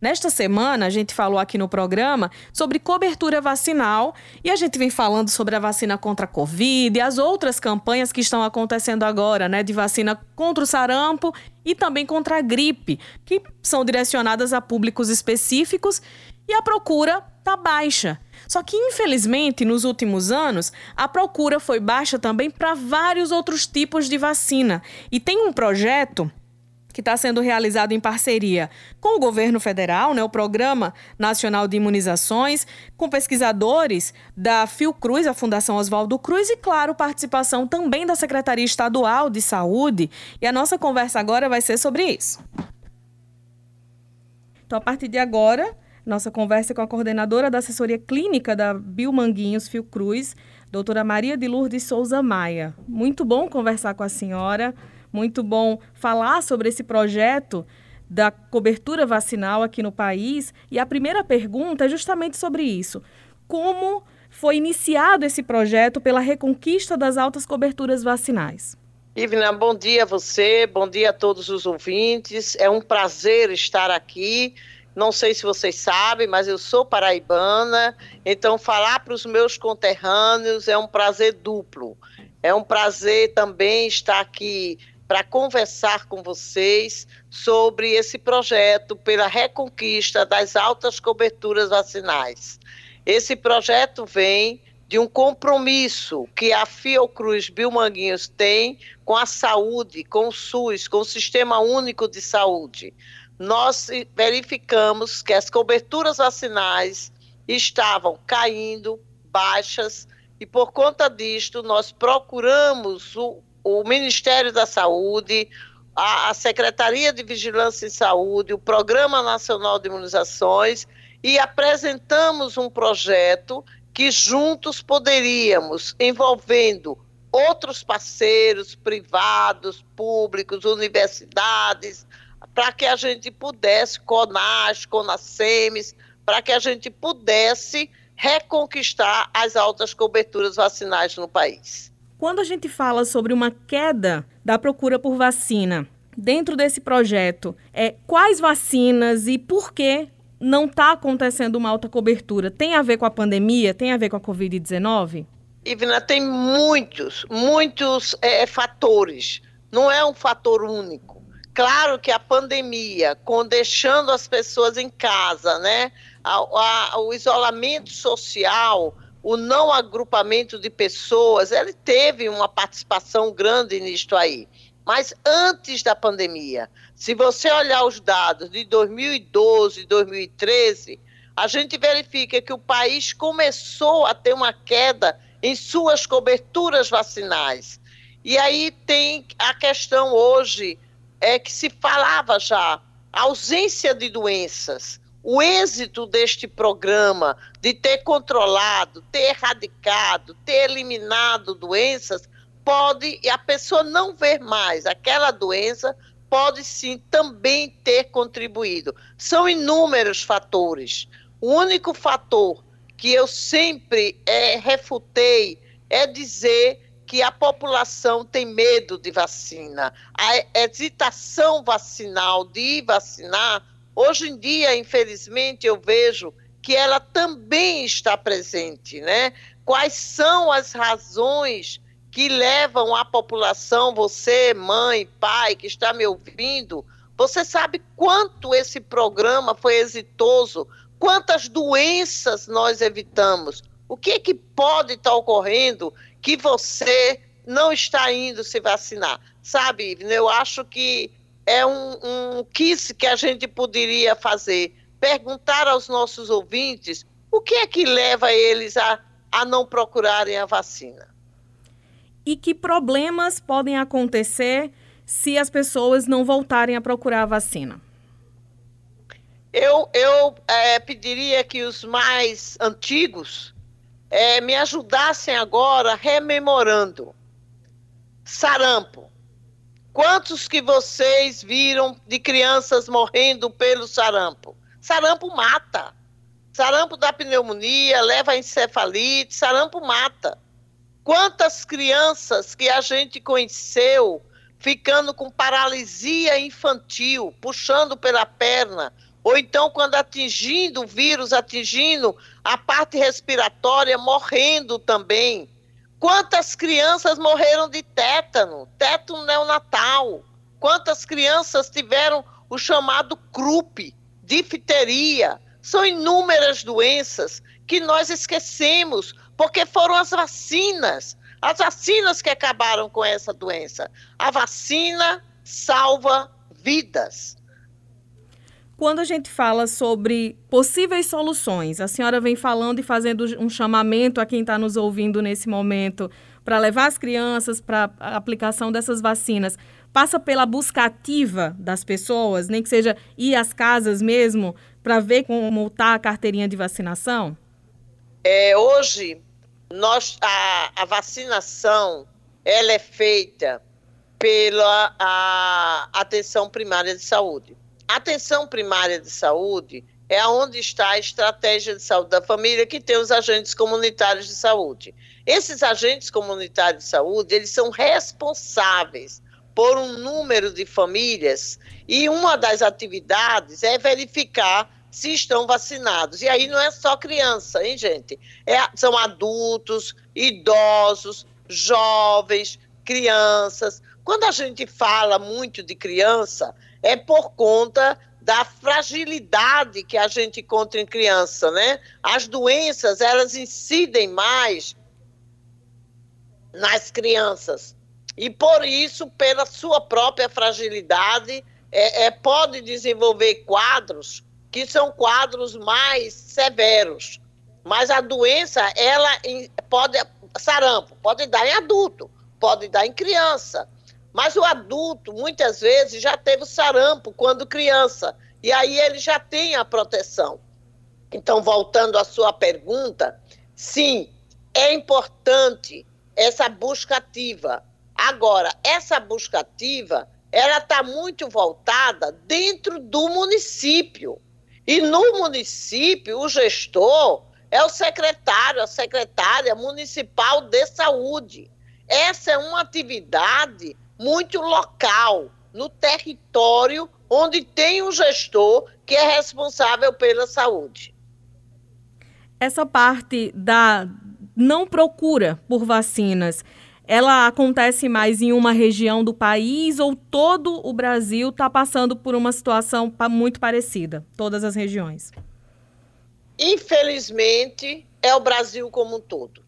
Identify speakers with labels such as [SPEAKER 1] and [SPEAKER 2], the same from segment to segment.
[SPEAKER 1] Nesta semana, a gente falou aqui no programa sobre cobertura vacinal e a gente vem falando sobre a vacina contra a Covid e as outras campanhas que estão acontecendo agora, né, de vacina contra o sarampo e também contra a gripe, que são direcionadas a públicos específicos e a procura está baixa. Só que, infelizmente, nos últimos anos, a procura foi baixa também para vários outros tipos de vacina. E tem um projeto que está sendo realizado em parceria com o governo federal, né, o Programa Nacional de Imunizações, com pesquisadores da Fiocruz, a Fundação Oswaldo Cruz, e, claro, participação também da Secretaria Estadual de Saúde. E a nossa conversa agora vai ser sobre isso. Então, a partir de agora, nossa conversa é com a coordenadora da assessoria clínica da Biomanguinhos Fiocruz, doutora Maria de Lourdes Souza Maia. Muito bom conversar com a senhora. Muito bom falar sobre esse projeto da cobertura vacinal aqui no país. E a primeira pergunta é justamente sobre isso. Como foi iniciado esse projeto pela reconquista das altas coberturas vacinais?
[SPEAKER 2] Ivna, bom dia a você, bom dia a todos os ouvintes. É um prazer estar aqui. Não sei se vocês sabem, mas eu sou paraibana, então falar para os meus conterrâneos é um prazer duplo. É um prazer também estar aqui para conversar com vocês sobre esse projeto pela reconquista das altas coberturas vacinais. Esse projeto vem de um compromisso que a Fiocruz Bilmanguinhos tem com a saúde, com o SUS, com o Sistema Único de Saúde. Nós verificamos que as coberturas vacinais estavam caindo, baixas, e por conta disto nós procuramos o o Ministério da Saúde, a, a Secretaria de Vigilância em Saúde, o Programa Nacional de Imunizações e apresentamos um projeto que juntos poderíamos, envolvendo outros parceiros privados, públicos, universidades, para que a gente pudesse, CONAS, CONASEMES, para que a gente pudesse reconquistar as altas coberturas vacinais no país.
[SPEAKER 1] Quando a gente fala sobre uma queda da procura por vacina, dentro desse projeto, é, quais vacinas e por que não está acontecendo uma alta cobertura? Tem a ver com a pandemia? Tem a ver com a Covid-19?
[SPEAKER 2] Ivna, tem muitos, muitos é, fatores. Não é um fator único. Claro que a pandemia, com deixando as pessoas em casa, né? A, a, o isolamento social, o não agrupamento de pessoas, ele teve uma participação grande nisto aí. Mas antes da pandemia, se você olhar os dados de 2012 e 2013, a gente verifica que o país começou a ter uma queda em suas coberturas vacinais. E aí tem a questão hoje é que se falava já ausência de doenças o êxito deste programa de ter controlado, ter erradicado, ter eliminado doenças, pode a pessoa não ver mais aquela doença, pode sim também ter contribuído. São inúmeros fatores. O único fator que eu sempre é, refutei é dizer que a população tem medo de vacina. A hesitação vacinal de vacinar Hoje em dia, infelizmente, eu vejo que ela também está presente, né? Quais são as razões que levam a população, você, mãe, pai, que está me ouvindo, você sabe quanto esse programa foi exitoso, quantas doenças nós evitamos. O que, é que pode estar ocorrendo que você não está indo se vacinar? Sabe, eu acho que é um, um quiz que a gente poderia fazer. Perguntar aos nossos ouvintes o que é que leva eles a, a não procurarem a vacina.
[SPEAKER 1] E que problemas podem acontecer se as pessoas não voltarem a procurar a vacina?
[SPEAKER 2] Eu, eu é, pediria que os mais antigos é, me ajudassem agora rememorando. Sarampo. Quantos que vocês viram de crianças morrendo pelo sarampo? Sarampo mata. Sarampo dá pneumonia, leva a encefalite, sarampo mata. Quantas crianças que a gente conheceu ficando com paralisia infantil, puxando pela perna, ou então quando atingindo o vírus, atingindo a parte respiratória, morrendo também. Quantas crianças morreram de tétano, tétano neonatal? Quantas crianças tiveram o chamado CRUP, difteria? São inúmeras doenças que nós esquecemos, porque foram as vacinas, as vacinas que acabaram com essa doença. A vacina salva vidas.
[SPEAKER 1] Quando a gente fala sobre possíveis soluções, a senhora vem falando e fazendo um chamamento a quem está nos ouvindo nesse momento para levar as crianças para a aplicação dessas vacinas. Passa pela busca ativa das pessoas, nem que seja ir às casas mesmo, para ver como está a carteirinha de vacinação?
[SPEAKER 2] É, hoje, nós, a, a vacinação ela é feita pela atenção primária de saúde. A atenção primária de saúde é onde está a estratégia de saúde da família que tem os agentes comunitários de saúde. Esses agentes comunitários de saúde, eles são responsáveis por um número de famílias e uma das atividades é verificar se estão vacinados. E aí não é só criança, hein, gente? É, são adultos, idosos, jovens, crianças. Quando a gente fala muito de criança, é por conta da fragilidade que a gente encontra em criança, né? As doenças, elas incidem mais nas crianças. E por isso, pela sua própria fragilidade, é, é, pode desenvolver quadros que são quadros mais severos. Mas a doença, ela pode, sarampo, pode dar em adulto, pode dar em criança. Mas o adulto, muitas vezes, já teve sarampo quando criança, e aí ele já tem a proteção. Então, voltando à sua pergunta, sim, é importante essa busca ativa. Agora, essa busca ativa, ela está muito voltada dentro do município. E no município, o gestor é o secretário, a secretária municipal de saúde. Essa é uma atividade muito local, no território onde tem um gestor que é responsável pela saúde.
[SPEAKER 1] Essa parte da não procura por vacinas, ela acontece mais em uma região do país ou todo o Brasil está passando por uma situação muito parecida, todas as regiões?
[SPEAKER 2] Infelizmente, é o Brasil como um todo.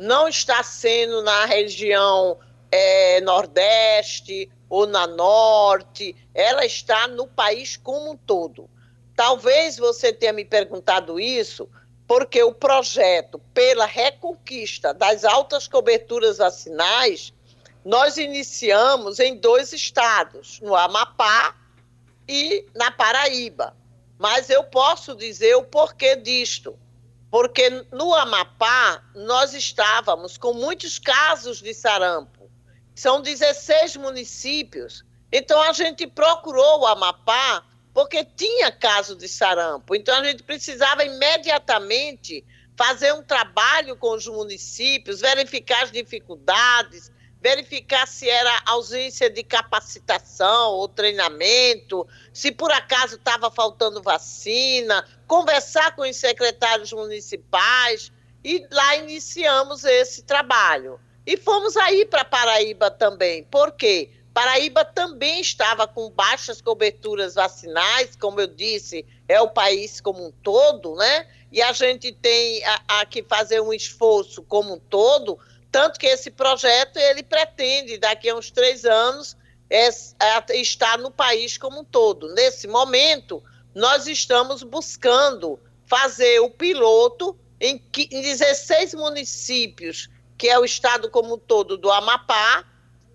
[SPEAKER 2] Não está sendo na região é, Nordeste ou na Norte, ela está no país como um todo. Talvez você tenha me perguntado isso porque o projeto pela reconquista das altas coberturas vacinais, nós iniciamos em dois estados, no Amapá e na Paraíba. Mas eu posso dizer o porquê disto. Porque no Amapá nós estávamos com muitos casos de sarampo são 16 municípios. Então a gente procurou o Amapá porque tinha caso de sarampo. Então a gente precisava imediatamente fazer um trabalho com os municípios, verificar as dificuldades, verificar se era ausência de capacitação ou treinamento, se por acaso estava faltando vacina, conversar com os secretários municipais e lá iniciamos esse trabalho. E fomos aí para Paraíba também. Por quê? Paraíba também estava com baixas coberturas vacinais, como eu disse, é o país como um todo, né? E a gente tem a, a que fazer um esforço como um todo, tanto que esse projeto ele pretende daqui a uns três anos é, é, estar no país como um todo. Nesse momento, nós estamos buscando fazer o piloto em, em 16 municípios que é o estado como um todo do Amapá,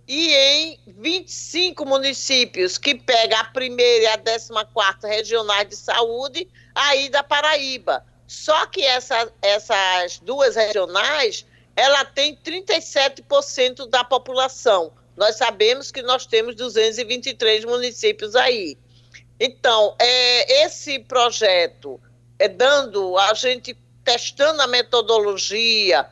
[SPEAKER 2] e em 25 municípios, que pega a primeira e a 14 regionais de saúde, aí da Paraíba. Só que essa, essas duas regionais, ela tem 37% da população. Nós sabemos que nós temos 223 municípios aí. Então, é, esse projeto é dando, a gente testando a metodologia,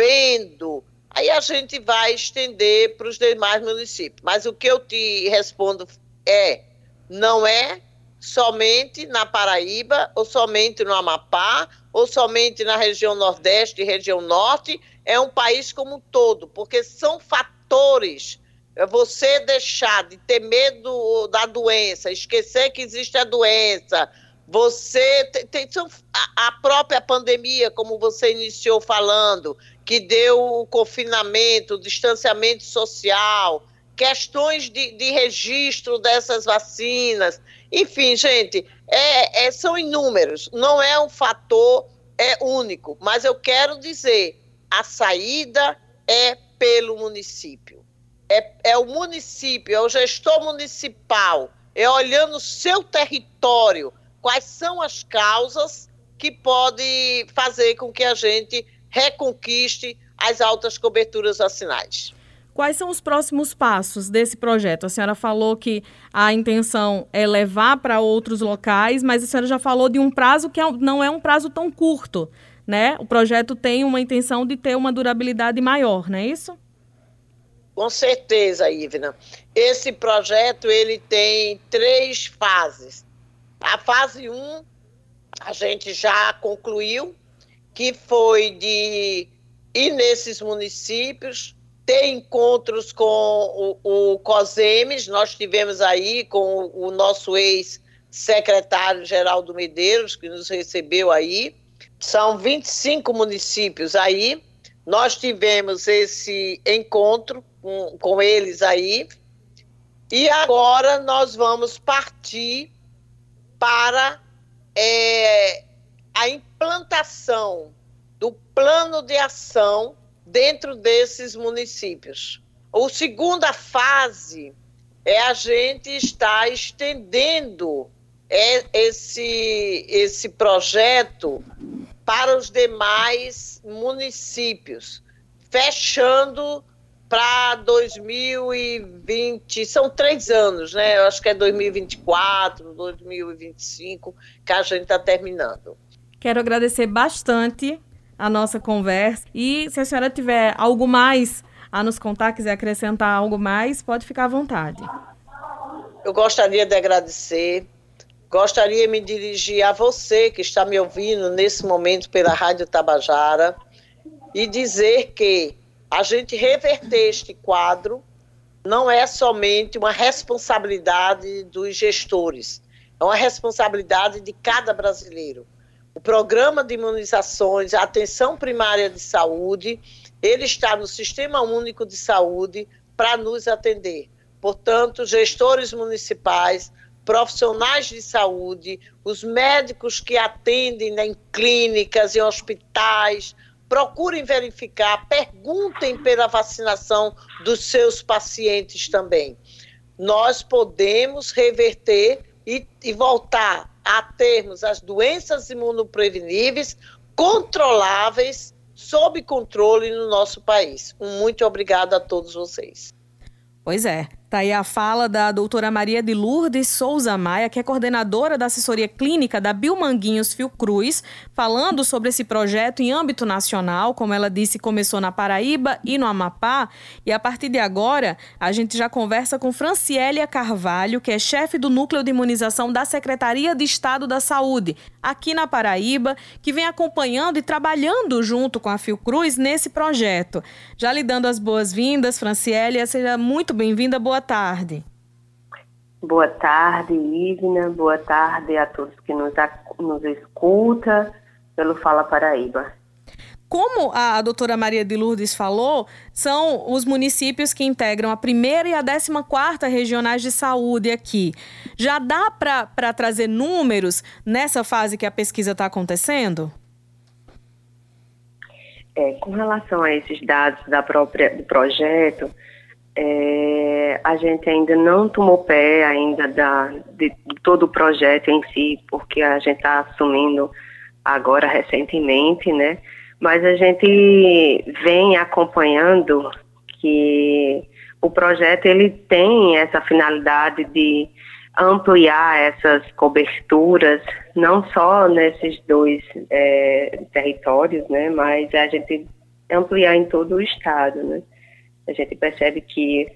[SPEAKER 2] vendo, aí a gente vai estender para os demais municípios. Mas o que eu te respondo é: não é somente na Paraíba, ou somente no Amapá, ou somente na região Nordeste e região Norte, é um país como um todo, porque são fatores. É você deixar de ter medo da doença, esquecer que existe a doença, você tem, tem a própria pandemia, como você iniciou falando, que deu o confinamento, o distanciamento social, questões de, de registro dessas vacinas. Enfim, gente, é, é, são inúmeros, não é um fator é único, mas eu quero dizer, a saída é pelo município. É, é o município, é o gestor municipal, é olhando o seu território, quais são as causas que podem fazer com que a gente reconquiste as altas coberturas vacinais.
[SPEAKER 1] Quais são os próximos passos desse projeto? A senhora falou que a intenção é levar para outros locais, mas a senhora já falou de um prazo que é não é um prazo tão curto, né? O projeto tem uma intenção de ter uma durabilidade maior, não é isso?
[SPEAKER 2] Com certeza, Ivna. Esse projeto ele tem três fases. A fase 1 um, a gente já concluiu, que foi de ir nesses municípios, ter encontros com o, o COSEMES, nós tivemos aí com o nosso ex-secretário Geraldo Medeiros, que nos recebeu aí. São 25 municípios aí. Nós tivemos esse encontro com, com eles aí. E agora nós vamos partir para é, a implantação do plano de ação dentro desses municípios. A segunda fase é a gente estar estendendo é, esse, esse projeto para os demais municípios, fechando para 2020, são três anos, né? Eu acho que é 2024, 2025 que a gente está terminando.
[SPEAKER 1] Quero agradecer bastante a nossa conversa. E se a senhora tiver algo mais a nos contar, quiser acrescentar algo mais, pode ficar à vontade.
[SPEAKER 2] Eu gostaria de agradecer, gostaria de me dirigir a você que está me ouvindo nesse momento pela Rádio Tabajara e dizer que a gente reverter este quadro não é somente uma responsabilidade dos gestores, é uma responsabilidade de cada brasileiro o programa de imunizações, a atenção primária de saúde, ele está no Sistema Único de Saúde para nos atender. Portanto, gestores municipais, profissionais de saúde, os médicos que atendem em clínicas e hospitais, procurem verificar, perguntem pela vacinação dos seus pacientes também. Nós podemos reverter e, e voltar a termos as doenças imunopreveníveis controláveis, sob controle no nosso país. Um muito obrigada a todos vocês.
[SPEAKER 1] Pois é. Está aí a fala da doutora Maria de Lourdes Souza Maia, que é coordenadora da assessoria clínica da Bilmanguinhos Fiocruz, falando sobre esse projeto em âmbito nacional. Como ela disse, começou na Paraíba e no Amapá. E a partir de agora, a gente já conversa com Franciélia Carvalho, que é chefe do Núcleo de Imunização da Secretaria de Estado da Saúde, aqui na Paraíba, que vem acompanhando e trabalhando junto com a Fiocruz nesse projeto. Já lhe dando as boas-vindas, Franciélia, seja muito bem-vinda. Boa boa tarde.
[SPEAKER 3] Boa tarde, Ivna. Boa tarde a todos que nos, nos escuta pelo Fala Paraíba.
[SPEAKER 1] Como a doutora Maria de Lourdes falou, são os municípios que integram a primeira e a décima quarta regionais de saúde aqui. Já dá para trazer números nessa fase que a pesquisa está acontecendo?
[SPEAKER 3] É, com relação a esses dados da própria, do projeto, é, a gente ainda não tomou pé ainda da, de, todo o projeto em si, porque a gente está assumindo agora recentemente, né? Mas a gente vem acompanhando que o projeto ele tem essa finalidade de ampliar essas coberturas, não só nesses dois é, territórios, né? Mas a gente ampliar em todo o estado, né? A gente percebe que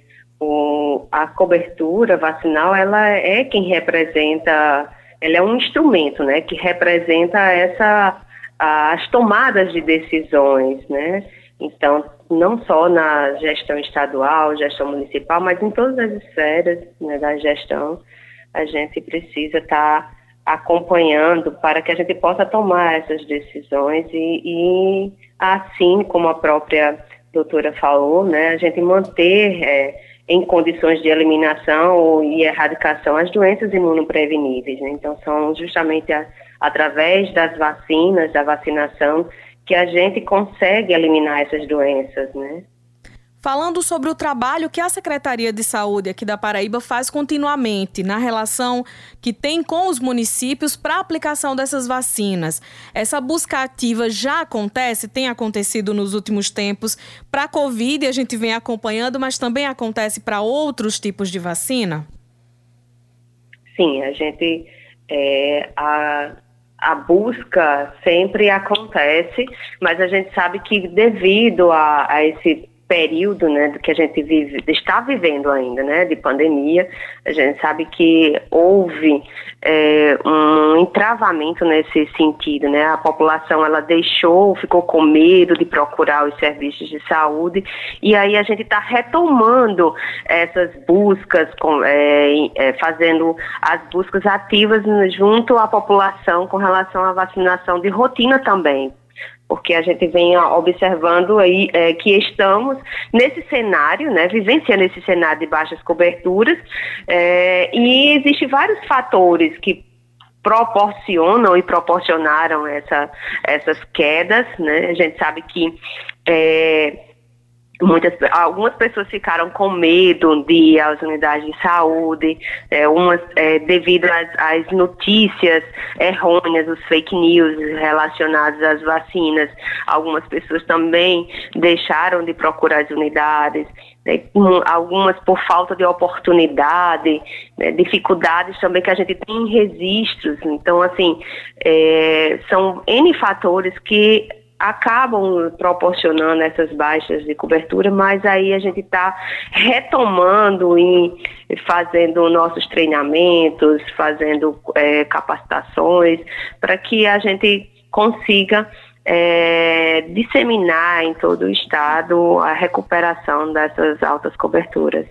[SPEAKER 3] o, a cobertura vacinal, ela é quem representa, ela é um instrumento, né, que representa essa, as tomadas de decisões, né, então, não só na gestão estadual, gestão municipal, mas em todas as esferas né, da gestão, a gente precisa estar tá acompanhando para que a gente possa tomar essas decisões e, e assim como a própria doutora falou, né, a gente manter é, em condições de eliminação e erradicação as doenças imunopreveníveis. Né? Então, são justamente a, através das vacinas, da vacinação, que a gente consegue eliminar essas doenças, né?
[SPEAKER 1] Falando sobre o trabalho que a Secretaria de Saúde aqui da Paraíba faz continuamente na relação que tem com os municípios para a aplicação dessas vacinas. Essa busca ativa já acontece, tem acontecido nos últimos tempos para a Covid, a gente vem acompanhando, mas também acontece para outros tipos de vacina?
[SPEAKER 3] Sim, a gente. É, a, a busca sempre acontece, mas a gente sabe que devido a, a esse período né, que a gente vive, está vivendo ainda, né, de pandemia, a gente sabe que houve é, um entravamento nesse sentido, né, a população ela deixou, ficou com medo de procurar os serviços de saúde e aí a gente está retomando essas buscas, com, é, é, fazendo as buscas ativas junto à população com relação à vacinação de rotina também, porque a gente vem observando aí é, que estamos nesse cenário, né, vivenciando esse cenário de baixas coberturas, é, e existem vários fatores que proporcionam e proporcionaram essa, essas quedas, né? A gente sabe que é, Muitas, algumas pessoas ficaram com medo de ir às unidades de saúde, é, umas é, devido às, às, notícias errôneas, os fake news relacionados às vacinas. Algumas pessoas também deixaram de procurar as unidades, né, algumas por falta de oportunidade, né, dificuldades também que a gente tem em registros. Então, assim, é, são N fatores que acabam proporcionando essas baixas de cobertura, mas aí a gente está retomando e fazendo nossos treinamentos, fazendo é, capacitações, para que a gente consiga é, disseminar em todo o estado a recuperação dessas altas coberturas.